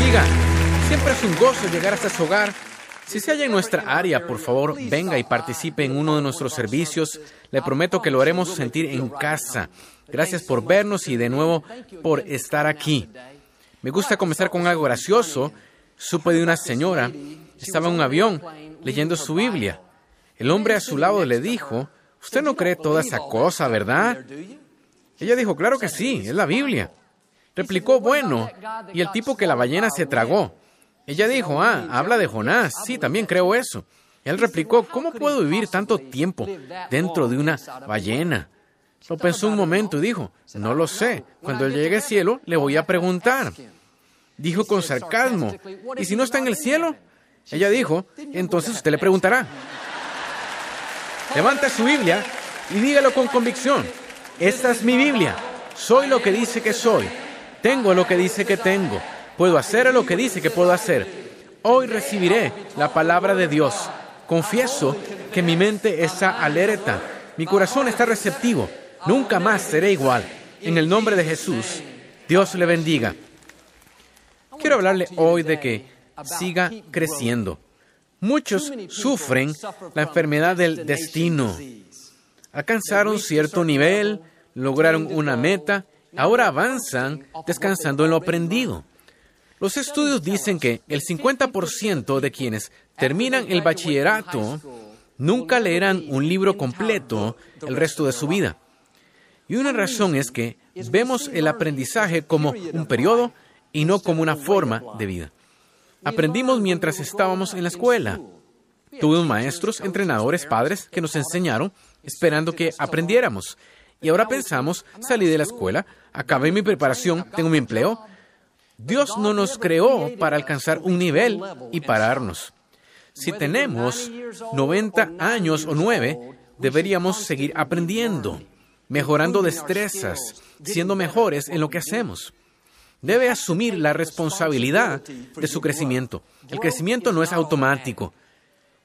Bendiga. Siempre es un gozo llegar hasta su hogar. Si se halla en nuestra área, por favor, venga y participe en uno de nuestros servicios. Le prometo que lo haremos sentir en casa. Gracias por vernos y de nuevo por estar aquí. Me gusta comenzar con algo gracioso. Supe de una señora, estaba en un avión leyendo su Biblia. El hombre a su lado le dijo, Usted no cree toda esa cosa, ¿verdad? Ella dijo, claro que sí, es la Biblia. Replicó, bueno, y el tipo que la ballena se tragó. Ella dijo, ah, habla de Jonás, sí, también creo eso. Él replicó, ¿cómo puedo vivir tanto tiempo dentro de una ballena? Lo pensó un momento y dijo, no lo sé, cuando él llegue al cielo le voy a preguntar. Dijo con sarcasmo, ¿y si no está en el cielo? Ella dijo, entonces usted le preguntará. Levante su Biblia y dígalo con convicción. Esta es mi Biblia. Soy lo que dice que soy. Tengo lo que dice que tengo. Puedo hacer lo que dice que puedo hacer. Hoy recibiré la palabra de Dios. Confieso que mi mente está alerta. Mi corazón está receptivo. Nunca más seré igual. En el nombre de Jesús, Dios le bendiga. Quiero hablarle hoy de que siga creciendo. Muchos sufren la enfermedad del destino. Alcanzaron cierto nivel, lograron una meta, ahora avanzan descansando en lo aprendido. Los estudios dicen que el 50% de quienes terminan el bachillerato nunca leerán un libro completo el resto de su vida. Y una razón es que vemos el aprendizaje como un periodo y no como una forma de vida. Aprendimos mientras estábamos en la escuela. Tuvimos maestros, entrenadores, padres que nos enseñaron esperando que aprendiéramos. Y ahora pensamos, salí de la escuela, acabé mi preparación, tengo mi empleo. Dios no nos creó para alcanzar un nivel y pararnos. Si tenemos 90 años o 9, deberíamos seguir aprendiendo, mejorando destrezas, siendo mejores en lo que hacemos. Debe asumir la responsabilidad de su crecimiento. El crecimiento no es automático.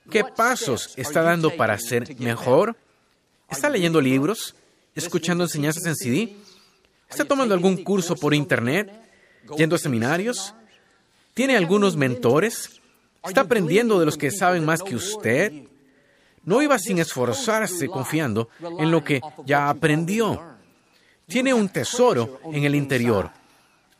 ¿Qué pasos está dando para ser mejor? ¿Está leyendo libros? ¿Escuchando enseñanzas en CD? ¿Está tomando algún curso por Internet? ¿Yendo a seminarios? ¿Tiene algunos mentores? ¿Está aprendiendo de los que saben más que usted? No iba sin esforzarse confiando en lo que ya aprendió. Tiene un tesoro en el interior.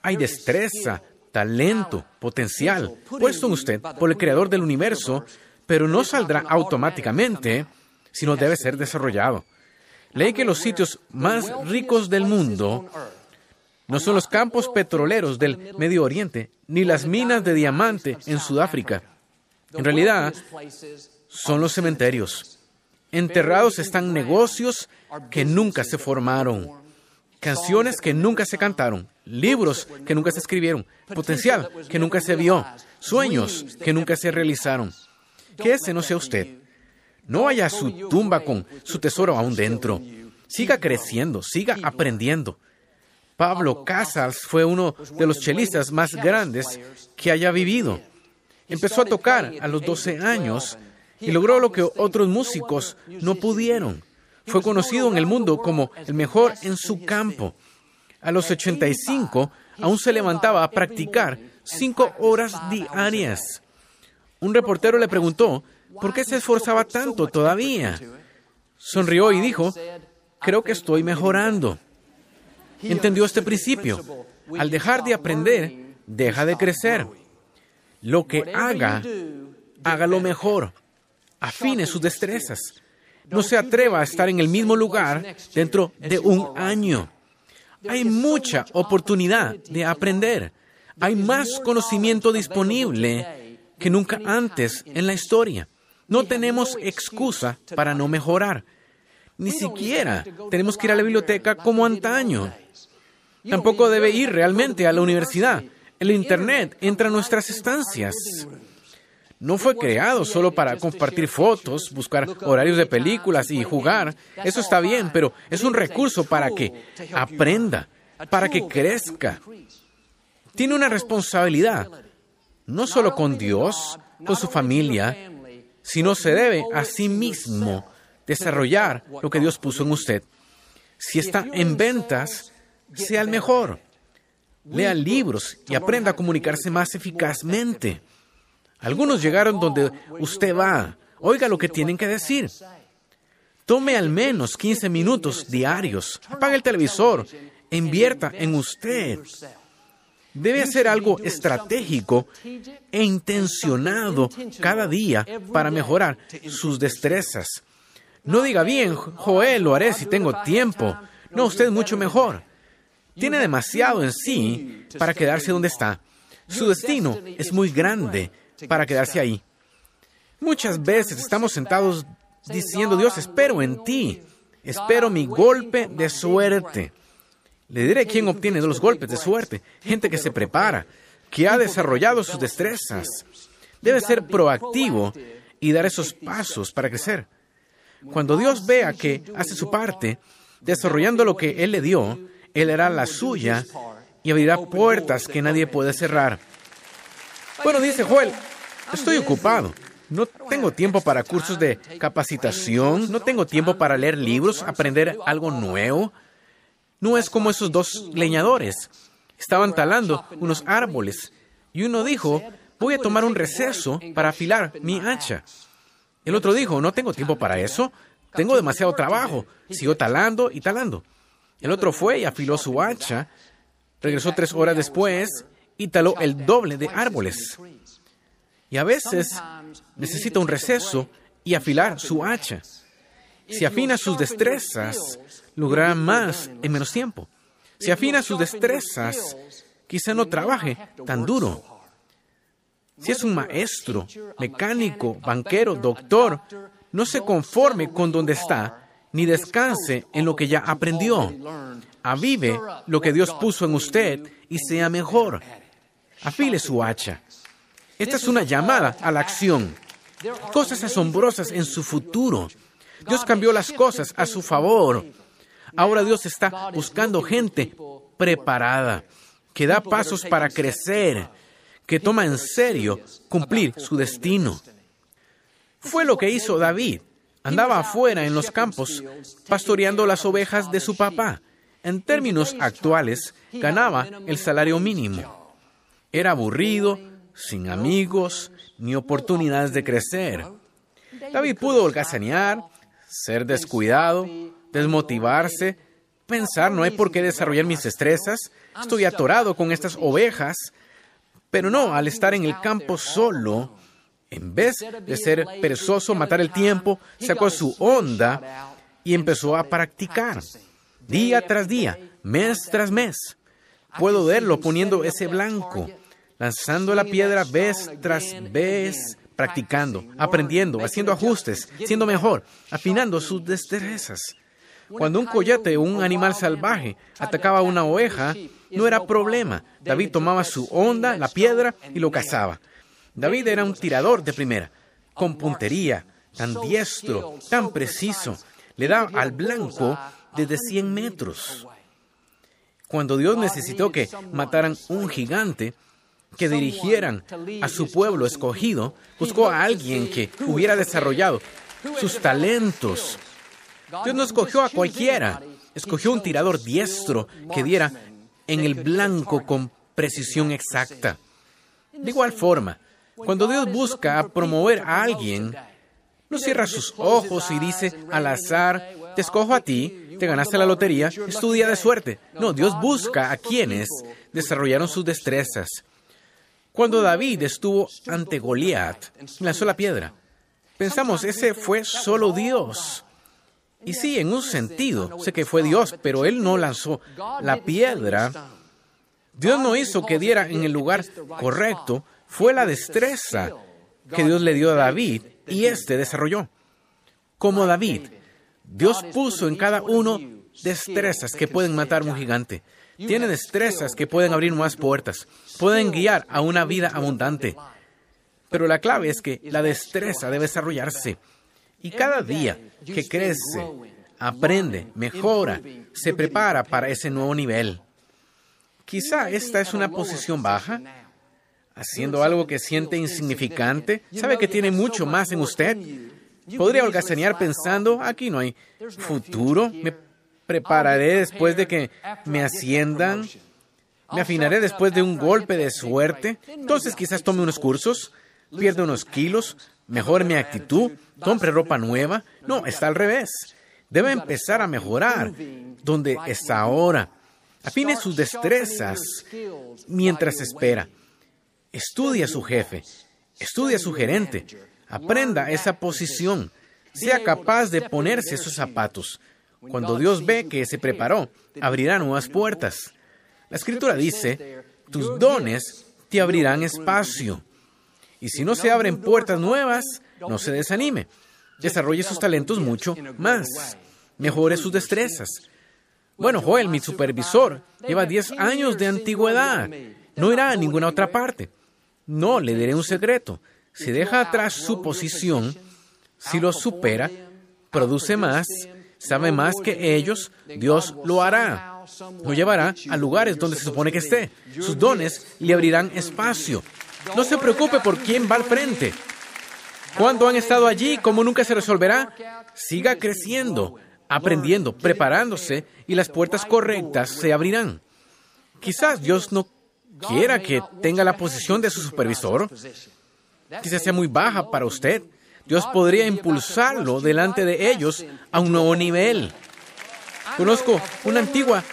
Hay destreza, talento, potencial puesto en usted por el creador del universo, pero no saldrá automáticamente, sino debe ser desarrollado. Leí que los sitios más ricos del mundo no son los campos petroleros del Medio Oriente, ni las minas de diamante en Sudáfrica. En realidad, son los cementerios. Enterrados están negocios que nunca se formaron, canciones que nunca se cantaron, libros que nunca se escribieron, potencial que nunca se vio, sueños que nunca se realizaron. Que ese no sea usted. No vaya a su tumba con su tesoro aún dentro. Siga creciendo, siga aprendiendo. Pablo Casals fue uno de los chelistas más grandes que haya vivido. Empezó a tocar a los 12 años y logró lo que otros músicos no pudieron. Fue conocido en el mundo como el mejor en su campo. A los 85 aún se levantaba a practicar cinco horas diarias. Un reportero le preguntó por qué se esforzaba tanto todavía. Sonrió y dijo, creo que estoy mejorando. Entendió este principio. Al dejar de aprender, deja de crecer. Lo que haga, hágalo mejor. Afine sus destrezas. No se atreva a estar en el mismo lugar dentro de un año. Hay mucha oportunidad de aprender. Hay más conocimiento disponible que nunca antes en la historia. No tenemos excusa para no mejorar. Ni siquiera tenemos que ir a la biblioteca como antaño. Tampoco debe ir realmente a la universidad. El Internet entra en nuestras estancias. No fue creado solo para compartir fotos, buscar horarios de películas y jugar. Eso está bien, pero es un recurso para que aprenda, para que crezca. Tiene una responsabilidad, no solo con Dios, con su familia, sino se debe a sí mismo desarrollar lo que Dios puso en usted. Si está en ventas, sea el mejor. Lea libros y aprenda a comunicarse más eficazmente. Algunos llegaron donde usted va. Oiga lo que tienen que decir. Tome al menos 15 minutos diarios. Apague el televisor. Invierta en usted. Debe hacer algo estratégico e intencionado cada día para mejorar sus destrezas. No diga bien, Joel, lo haré si tengo tiempo. No, usted es mucho mejor. Tiene demasiado en sí para quedarse donde está. Su destino es muy grande para quedarse ahí. Muchas veces estamos sentados diciendo, Dios, espero en ti, espero mi golpe de suerte. Le diré quién obtiene los golpes de suerte. Gente que se prepara, que ha desarrollado sus destrezas. Debe ser proactivo y dar esos pasos para crecer. Cuando Dios vea que hace su parte, desarrollando lo que Él le dio, Él hará la suya y abrirá puertas que nadie puede cerrar. Bueno, dice Joel, estoy ocupado. No tengo tiempo para cursos de capacitación, no tengo tiempo para leer libros, aprender algo nuevo. No es como esos dos leñadores. Estaban talando unos árboles y uno dijo, voy a tomar un receso para afilar mi hacha. El otro dijo, no tengo tiempo para eso, tengo demasiado trabajo. Siguió talando y talando. El otro fue y afiló su hacha, regresó tres horas después y taló el doble de árboles. Y a veces necesita un receso y afilar su hacha. Si afina sus destrezas, logrará más en menos tiempo. Si afina sus destrezas, quizá no trabaje tan duro. Si es un maestro, mecánico, banquero, doctor, no se conforme con donde está, ni descanse en lo que ya aprendió. Avive lo que Dios puso en usted y sea mejor. Afile su hacha. Esta es una llamada a la acción. Cosas asombrosas en su futuro. Dios cambió las cosas a su favor. Ahora Dios está buscando gente preparada, que da pasos para crecer, que toma en serio cumplir su destino. Fue lo que hizo David. Andaba afuera en los campos, pastoreando las ovejas de su papá. En términos actuales, ganaba el salario mínimo. Era aburrido, sin amigos, ni oportunidades de crecer. David pudo holgazanear, ser descuidado, desmotivarse, pensar no hay por qué desarrollar mis destrezas, estoy atorado con estas ovejas, pero no, al estar en el campo solo, en vez de ser perezoso, matar el tiempo, sacó su onda y empezó a practicar, día tras día, mes tras mes. Puedo verlo poniendo ese blanco, lanzando la piedra vez tras vez, practicando, aprendiendo, haciendo ajustes, siendo mejor, afinando sus destrezas. Cuando un coyote o un animal salvaje atacaba a una oveja, no era problema. David tomaba su onda, la piedra, y lo cazaba. David era un tirador de primera, con puntería, tan diestro, tan preciso. Le daba al blanco desde 100 metros. Cuando Dios necesitó que mataran un gigante, que dirigieran a su pueblo escogido, buscó a alguien que hubiera desarrollado sus talentos. Dios no escogió a cualquiera, escogió un tirador diestro que diera en el blanco con precisión exacta. De igual forma, cuando Dios busca promover a alguien, no cierra sus ojos y dice al azar, te escojo a ti, te ganaste la lotería, es tu día de suerte. No, Dios busca a quienes desarrollaron sus destrezas. Cuando David estuvo ante Goliat, lanzó la piedra. Pensamos, ese fue solo Dios. Y sí, en un sentido, sé que fue Dios, pero él no lanzó la piedra. Dios no hizo que diera en el lugar correcto, fue la destreza que Dios le dio a David y éste desarrolló. Como David, Dios puso en cada uno destrezas que pueden matar a un gigante. Tiene destrezas que pueden abrir más puertas, pueden guiar a una vida abundante. Pero la clave es que la destreza debe desarrollarse. Y cada día que crece, aprende, mejora, se prepara para ese nuevo nivel. Quizá esta es una posición baja, haciendo algo que siente insignificante, sabe que tiene mucho más en usted. Podría holgazanear pensando, aquí no hay futuro, prepararé después de que me asciendan, me afinaré después de un golpe de suerte, entonces quizás tome unos cursos, pierda unos kilos, mejore mi actitud, compre ropa nueva. No, está al revés. Debe empezar a mejorar donde está ahora. Afine sus destrezas mientras espera. Estudia a su jefe, estudia a su gerente, aprenda esa posición, sea capaz de ponerse esos zapatos. Cuando Dios ve que se preparó, abrirá nuevas puertas. La escritura dice, tus dones te abrirán espacio. Y si no se abren puertas nuevas, no se desanime. Desarrolle sus talentos mucho más. Mejore sus destrezas. Bueno, Joel, mi supervisor, lleva 10 años de antigüedad. No irá a ninguna otra parte. No, le diré un secreto. Si deja atrás su posición, si lo supera, produce más, sabe más que ellos, Dios lo hará. Lo llevará a lugares donde se supone que esté. Sus dones le abrirán espacio. No se preocupe por quién va al frente. Cuando han estado allí, como nunca se resolverá, siga creciendo, aprendiendo, preparándose y las puertas correctas se abrirán. Quizás Dios no quiera que tenga la posición de su supervisor. Quizás sea muy baja para usted. Dios podría impulsarlo delante de ellos a un nuevo nivel. Conozco una antigua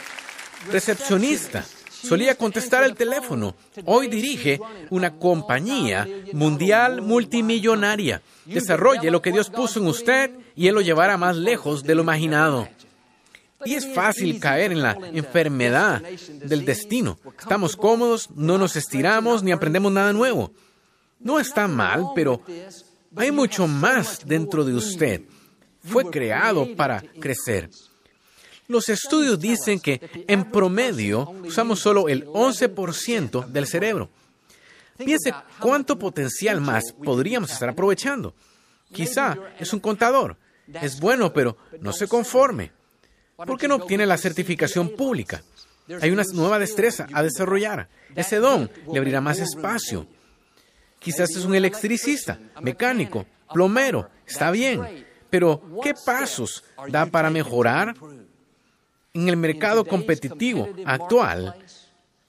recepcionista. Solía contestar el teléfono. Hoy dirige una compañía mundial multimillonaria. Desarrolle lo que Dios puso en usted y Él lo llevará más lejos de lo imaginado. Y es fácil caer en la enfermedad del destino. Estamos cómodos, no nos estiramos ni aprendemos nada nuevo. No está mal, pero hay mucho más dentro de usted. Fue creado para crecer. Los estudios dicen que en promedio usamos solo el 11% del cerebro. Piense cuánto potencial más podríamos estar aprovechando. Quizá es un contador. Es bueno, pero no se conforme. ¿Por qué no obtiene la certificación pública? Hay una nueva destreza a desarrollar. Ese don le abrirá más espacio. Quizás es un electricista, mecánico, plomero. Está bien. Pero, ¿qué pasos da para mejorar? En el mercado competitivo actual,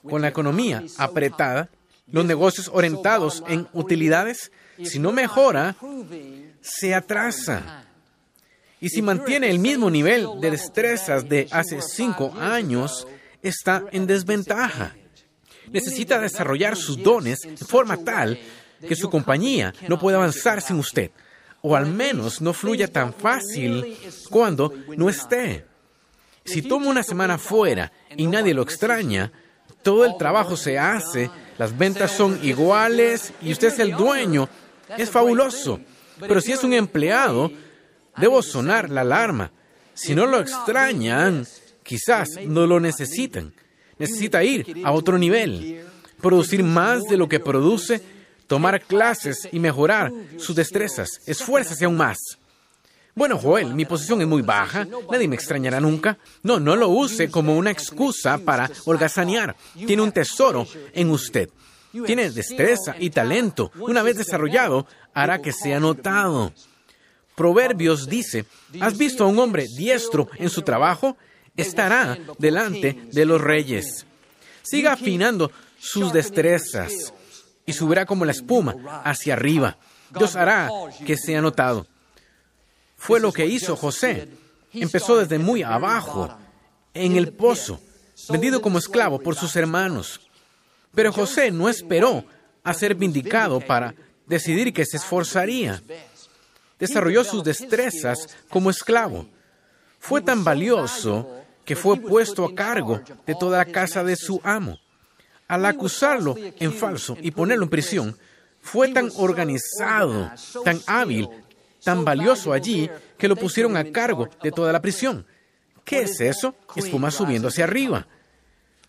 con la economía apretada, los negocios orientados en utilidades, si no mejora, se atrasa. Y si mantiene el mismo nivel de destrezas de hace cinco años, está en desventaja. Necesita desarrollar sus dones de forma tal que su compañía no pueda avanzar sin usted, o al menos no fluya tan fácil cuando no esté. Si toma una semana fuera y nadie lo extraña, todo el trabajo se hace, las ventas son iguales y usted es el dueño, es fabuloso. Pero si es un empleado, debo sonar la alarma. Si no lo extrañan, quizás no lo necesitan. Necesita ir a otro nivel, producir más de lo que produce, tomar clases y mejorar sus destrezas. Esfuérzase aún más. Bueno, Joel, mi posición es muy baja, nadie me extrañará nunca. No, no lo use como una excusa para holgazanear. Tiene un tesoro en usted. Tiene destreza y talento. Una vez desarrollado, hará que sea notado. Proverbios dice, ¿has visto a un hombre diestro en su trabajo? Estará delante de los reyes. Siga afinando sus destrezas y subirá como la espuma hacia arriba. Dios hará que sea notado. Fue lo que hizo José. Empezó desde muy abajo, en el pozo, vendido como esclavo por sus hermanos. Pero José no esperó a ser vindicado para decidir que se esforzaría desarrolló sus destrezas como esclavo. Fue tan valioso que fue puesto a cargo de toda la casa de su amo. Al acusarlo en falso y ponerlo en prisión, fue tan organizado, tan hábil, tan valioso allí que lo pusieron a cargo de toda la prisión. ¿Qué es eso? Espuma subiendo hacia arriba.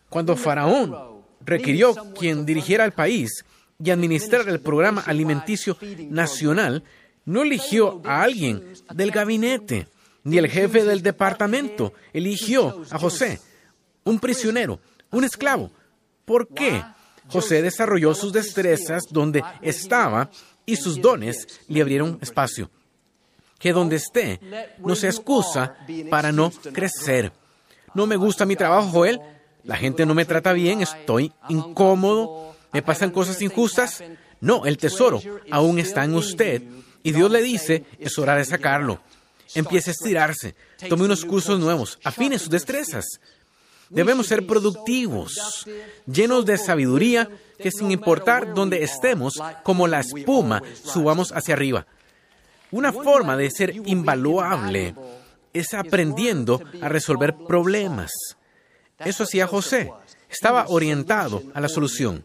Cuando Faraón requirió quien dirigiera el país y administrara el programa alimenticio nacional, no eligió a alguien del gabinete, ni el jefe del departamento. Eligió a José, un prisionero, un esclavo. ¿Por qué? José desarrolló sus destrezas donde estaba y sus dones le abrieron espacio. Que donde esté no se excusa para no crecer. No me gusta mi trabajo, Joel. La gente no me trata bien, estoy incómodo, me pasan cosas injustas. No, el tesoro aún está en usted y Dios le dice, es hora de sacarlo. Empiece a estirarse, tome unos cursos nuevos, afine sus destrezas. Debemos ser productivos, llenos de sabiduría, que sin importar dónde estemos, como la espuma, subamos hacia arriba. Una forma de ser invaluable es aprendiendo a resolver problemas. Eso hacía José. Estaba orientado a la solución.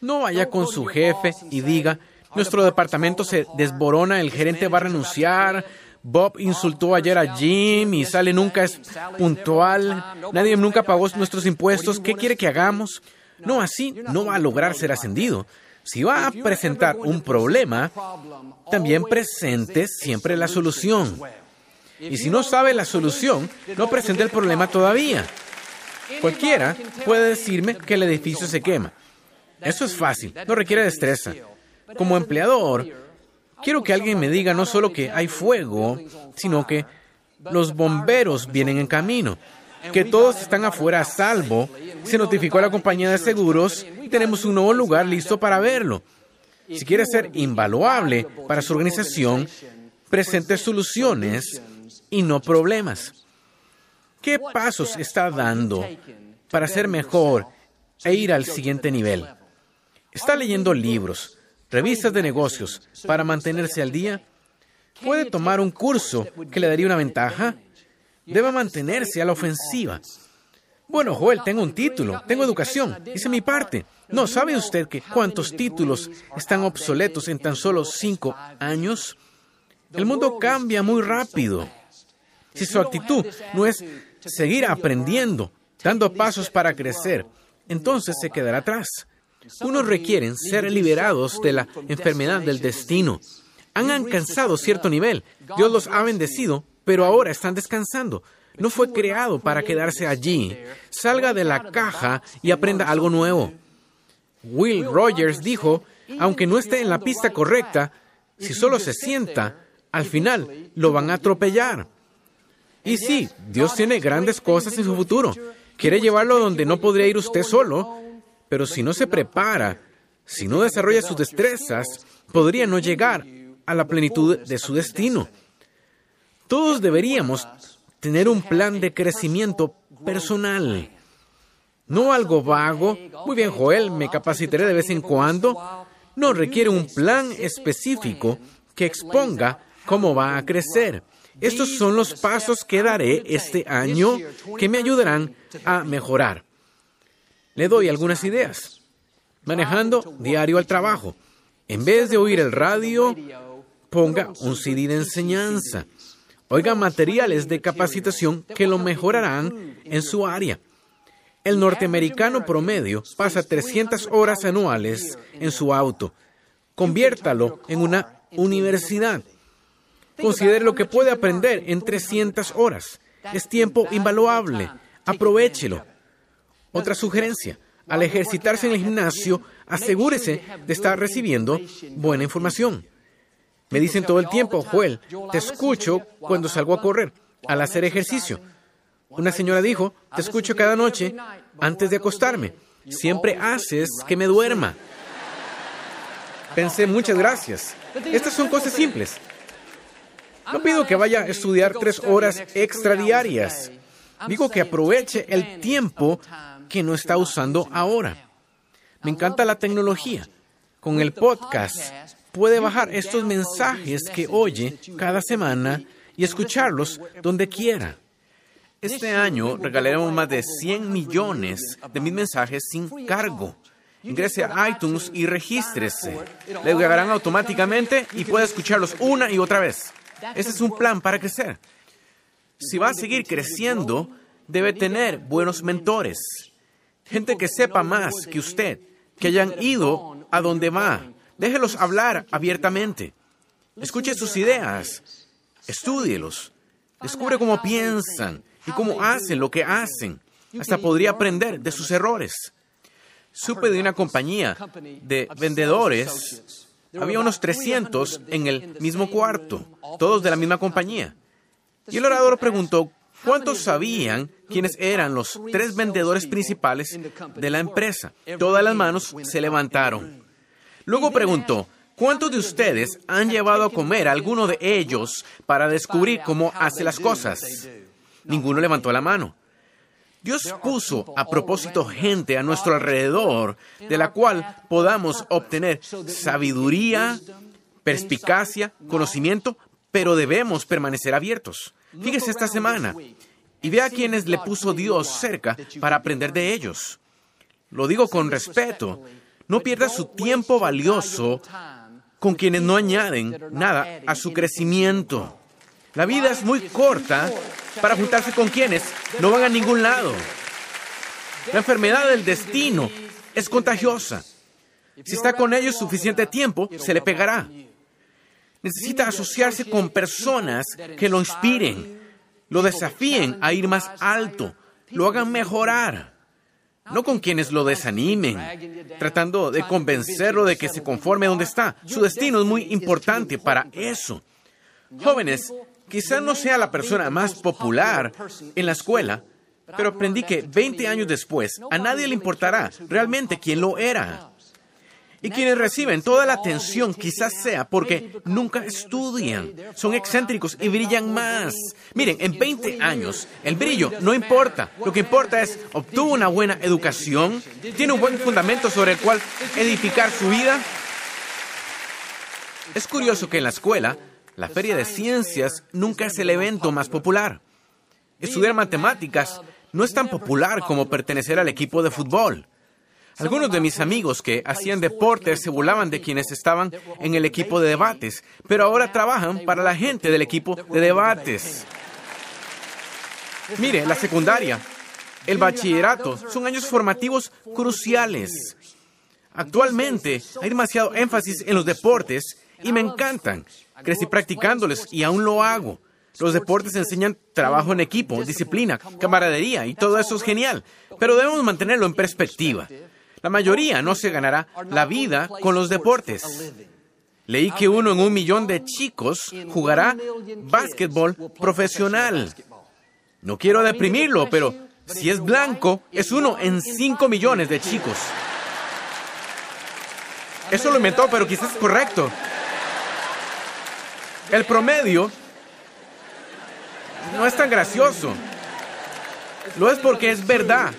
No vaya con su jefe y diga, nuestro departamento se desborona, el gerente va a renunciar, Bob insultó ayer a Jim y Sale nunca es puntual, nadie nunca pagó nuestros impuestos, ¿qué quiere que hagamos? No, así no va a lograr ser ascendido. Si va a presentar un problema, también presente siempre la solución. Y si no sabe la solución, no presente el problema todavía. Cualquiera puede decirme que el edificio se quema. Eso es fácil, no requiere destreza. Como empleador, quiero que alguien me diga no solo que hay fuego, sino que los bomberos vienen en camino, que todos están afuera a salvo, se notificó a la compañía de seguros y tenemos un nuevo lugar listo para verlo. Si quiere ser invaluable para su organización, presente soluciones y no problemas. ¿Qué pasos está dando para ser mejor e ir al siguiente nivel? ¿Está leyendo libros, revistas de negocios para mantenerse al día? ¿Puede tomar un curso que le daría una ventaja? Debe mantenerse a la ofensiva. Bueno, Joel, tengo un título, tengo educación, hice mi parte. No, ¿sabe usted que cuántos títulos están obsoletos en tan solo cinco años? El mundo cambia muy rápido. Si su actitud no es seguir aprendiendo, dando pasos para crecer, entonces se quedará atrás. Unos requieren ser liberados de la enfermedad del destino. Han alcanzado cierto nivel. Dios los ha bendecido, pero ahora están descansando. No fue creado para quedarse allí. Salga de la caja y aprenda algo nuevo. Will Rogers dijo, aunque no esté en la pista correcta, si solo se sienta, al final lo van a atropellar. Y sí, Dios tiene grandes cosas en su futuro. Quiere llevarlo donde no podría ir usted solo, pero si no se prepara, si no desarrolla sus destrezas, podría no llegar a la plenitud de su destino. Todos deberíamos tener un plan de crecimiento personal. No algo vago. Muy bien, Joel, me capacitaré de vez en cuando. No requiere un plan específico que exponga cómo va a crecer. Estos son los pasos que daré este año que me ayudarán a mejorar. Le doy algunas ideas. Manejando diario al trabajo. En vez de oír el radio, ponga un CD de enseñanza. Oiga materiales de capacitación que lo mejorarán en su área. El norteamericano promedio pasa 300 horas anuales en su auto. Conviértalo en una universidad. Considere lo que puede aprender en 300 horas. Es tiempo invaluable. Aprovechelo. Otra sugerencia. Al ejercitarse en el gimnasio, asegúrese de estar recibiendo buena información. Me dicen todo el tiempo, Joel, te escucho cuando salgo a correr, al hacer ejercicio. Una señora dijo, te escucho cada noche antes de acostarme. Siempre haces que me duerma. Pensé, muchas gracias. Estas son cosas simples. No pido que vaya a estudiar tres horas extra diarias. Digo que aproveche el tiempo que no está usando ahora. Me encanta la tecnología. Con el podcast puede bajar estos mensajes que oye cada semana y escucharlos donde quiera. Este año regalaremos más de 100 millones de mis mensajes sin cargo. Ingrese a iTunes y regístrese. Le llegarán automáticamente y puede escucharlos una y otra vez. Ese es un plan para crecer. Si va a seguir creciendo, debe tener buenos mentores. Gente que sepa más que usted, que hayan ido a donde va. Déjelos hablar abiertamente. Escuche sus ideas. Estúdielos. Descubre cómo piensan y cómo hacen lo que hacen. Hasta podría aprender de sus errores. Supe de una compañía de vendedores. Había unos 300 en el mismo cuarto, todos de la misma compañía. Y el orador preguntó, ¿cuántos sabían quiénes eran los tres vendedores principales de la empresa? Todas las manos se levantaron. Luego preguntó, ¿cuántos de ustedes han llevado a comer a alguno de ellos para descubrir cómo hace las cosas? Ninguno levantó la mano. Dios puso a propósito gente a nuestro alrededor de la cual podamos obtener sabiduría, perspicacia, conocimiento, pero debemos permanecer abiertos. Fíjese esta semana y vea a quienes le puso Dios cerca para aprender de ellos. Lo digo con respeto. No pierda su tiempo valioso con quienes no añaden nada a su crecimiento. La vida es muy corta para juntarse con quienes no van a ningún lado. La enfermedad del destino es contagiosa. Si está con ellos suficiente tiempo, se le pegará. Necesita asociarse con personas que lo inspiren, lo desafíen a ir más alto, lo hagan mejorar. No con quienes lo desanimen, tratando de convencerlo de que se conforme donde está. Su destino es muy importante para eso. Jóvenes, Quizá no sea la persona más popular en la escuela, pero aprendí que 20 años después a nadie le importará realmente quién lo era. Y quienes reciben toda la atención quizás sea porque nunca estudian, son excéntricos y brillan más. Miren, en 20 años el brillo no importa, lo que importa es obtuvo una buena educación, tiene un buen fundamento sobre el cual edificar su vida. Es curioso que en la escuela la Feria de Ciencias nunca es el evento más popular. Estudiar matemáticas no es tan popular como pertenecer al equipo de fútbol. Algunos de mis amigos que hacían deportes se burlaban de quienes estaban en el equipo de debates, pero ahora trabajan para la gente del equipo de debates. Mire, la secundaria, el bachillerato son años formativos cruciales. Actualmente hay demasiado énfasis en los deportes y me encantan. Crecí practicándoles y aún lo hago. Los deportes enseñan trabajo en equipo, disciplina, camaradería y todo eso es genial, pero debemos mantenerlo en perspectiva. La mayoría no se ganará la vida con los deportes. Leí que uno en un millón de chicos jugará básquetbol profesional. No quiero deprimirlo, pero si es blanco, es uno en cinco millones de chicos. Eso lo inventó, pero quizás es correcto. El promedio no es tan gracioso. Lo es porque es verdad.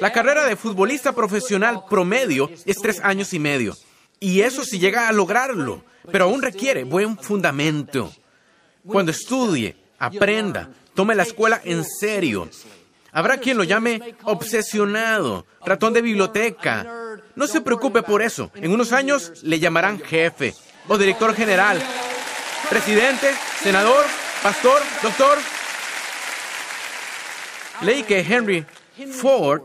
La carrera de futbolista profesional promedio es tres años y medio. Y eso si llega a lograrlo, pero aún requiere buen fundamento. Cuando estudie, aprenda, tome la escuela en serio. Habrá quien lo llame obsesionado, ratón de biblioteca. No se preocupe por eso. En unos años le llamarán jefe o director general, presidente, senador, pastor, doctor. Leí que Henry Ford,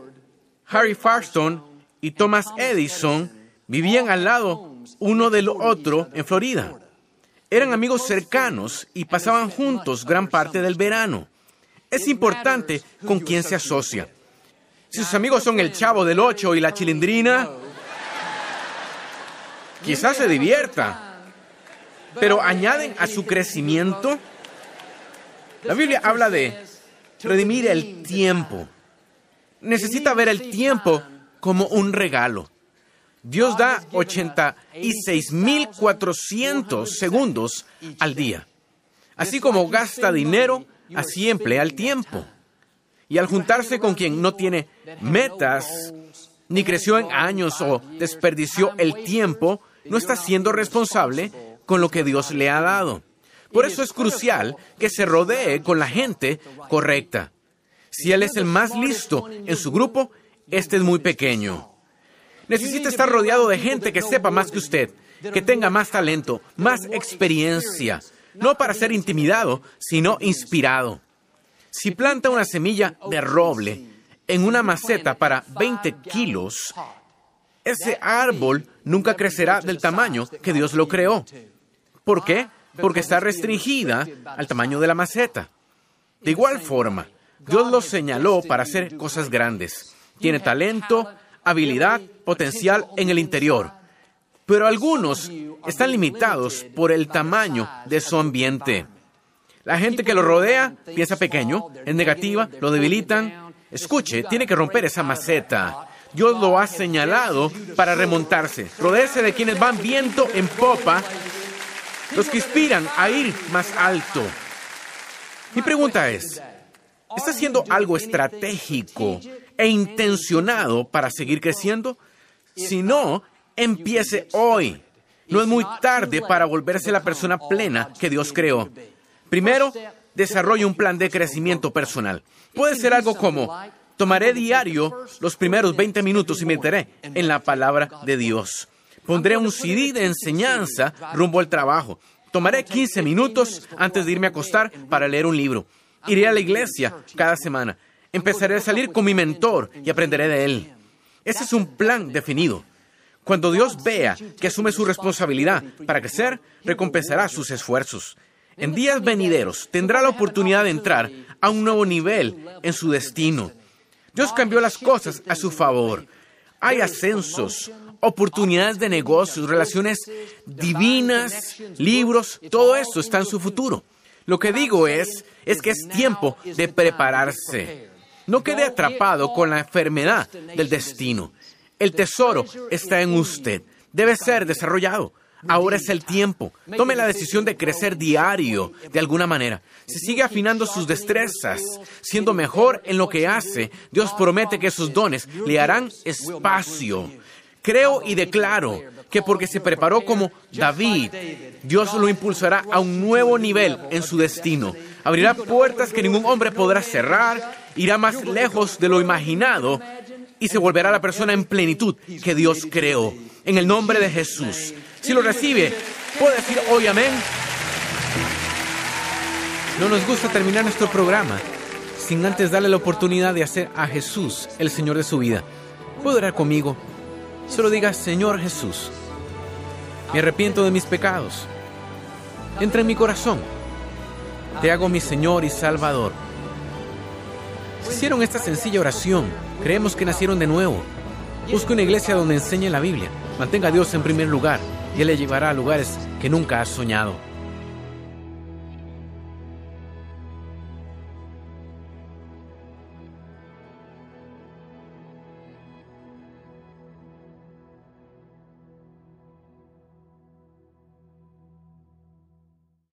Harry Firestone y Thomas Edison vivían al lado uno del otro en Florida. Eran amigos cercanos y pasaban juntos gran parte del verano. Es importante con quién se asocia. Si sus amigos son el chavo del ocho y la chilindrina, quizás se divierta pero añaden a su crecimiento. La Biblia habla de redimir el tiempo. Necesita ver el tiempo como un regalo. Dios da 86.400 segundos al día. Así como gasta dinero, así emplea el tiempo. Y al juntarse con quien no tiene metas, ni creció en años o desperdició el tiempo, no está siendo responsable con lo que Dios le ha dado. Por eso es crucial que se rodee con la gente correcta. Si Él es el más listo en su grupo, este es muy pequeño. Necesita estar rodeado de gente que sepa más que usted, que tenga más talento, más experiencia, no para ser intimidado, sino inspirado. Si planta una semilla de roble, en una maceta para 20 kilos, ese árbol nunca crecerá del tamaño que Dios lo creó. ¿Por qué? Porque está restringida al tamaño de la maceta. De igual forma, Dios lo señaló para hacer cosas grandes. Tiene talento, habilidad, potencial en el interior. Pero algunos están limitados por el tamaño de su ambiente. La gente que lo rodea piensa pequeño, es negativa, lo debilitan. Escuche, tiene que romper esa maceta. Dios lo ha señalado para remontarse. Rodearse de quienes van viento en popa, los que inspiran a ir más alto. Mi pregunta es, ¿está haciendo algo estratégico e intencionado para seguir creciendo? Si no, empiece hoy. No es muy tarde para volverse la persona plena que Dios creó. Primero, desarrolle un plan de crecimiento personal. Puede ser algo como, tomaré diario los primeros 20 minutos y meteré en la palabra de Dios. Pondré un CD de enseñanza rumbo al trabajo. Tomaré 15 minutos antes de irme a acostar para leer un libro. Iré a la iglesia cada semana. Empezaré a salir con mi mentor y aprenderé de él. Ese es un plan definido. Cuando Dios vea que asume su responsabilidad para crecer, recompensará sus esfuerzos. En días venideros tendrá la oportunidad de entrar a un nuevo nivel en su destino. Dios cambió las cosas a su favor. Hay ascensos, oportunidades de negocios, relaciones divinas, libros, todo esto está en su futuro. Lo que digo es, es que es tiempo de prepararse. No quede atrapado con la enfermedad del destino. El tesoro está en usted. Debe ser desarrollado. Ahora es el tiempo. Tome la decisión de crecer diario, de alguna manera. Si sigue afinando sus destrezas, siendo mejor en lo que hace, Dios promete que sus dones le harán espacio. Creo y declaro que porque se preparó como David, Dios lo impulsará a un nuevo nivel en su destino. Abrirá puertas que ningún hombre podrá cerrar, irá más lejos de lo imaginado y se volverá la persona en plenitud que Dios creó. En el nombre de Jesús. Si lo recibe, puede decir hoy amén. No nos gusta terminar nuestro programa sin antes darle la oportunidad de hacer a Jesús el Señor de su vida. ¿Puede orar conmigo? Solo diga, Señor Jesús, me arrepiento de mis pecados. Entra en mi corazón. Te hago mi Señor y Salvador. Si hicieron esta sencilla oración, creemos que nacieron de nuevo. Busque una iglesia donde enseñe la Biblia. Mantenga a Dios en primer lugar y Él le llevará a lugares que nunca has soñado.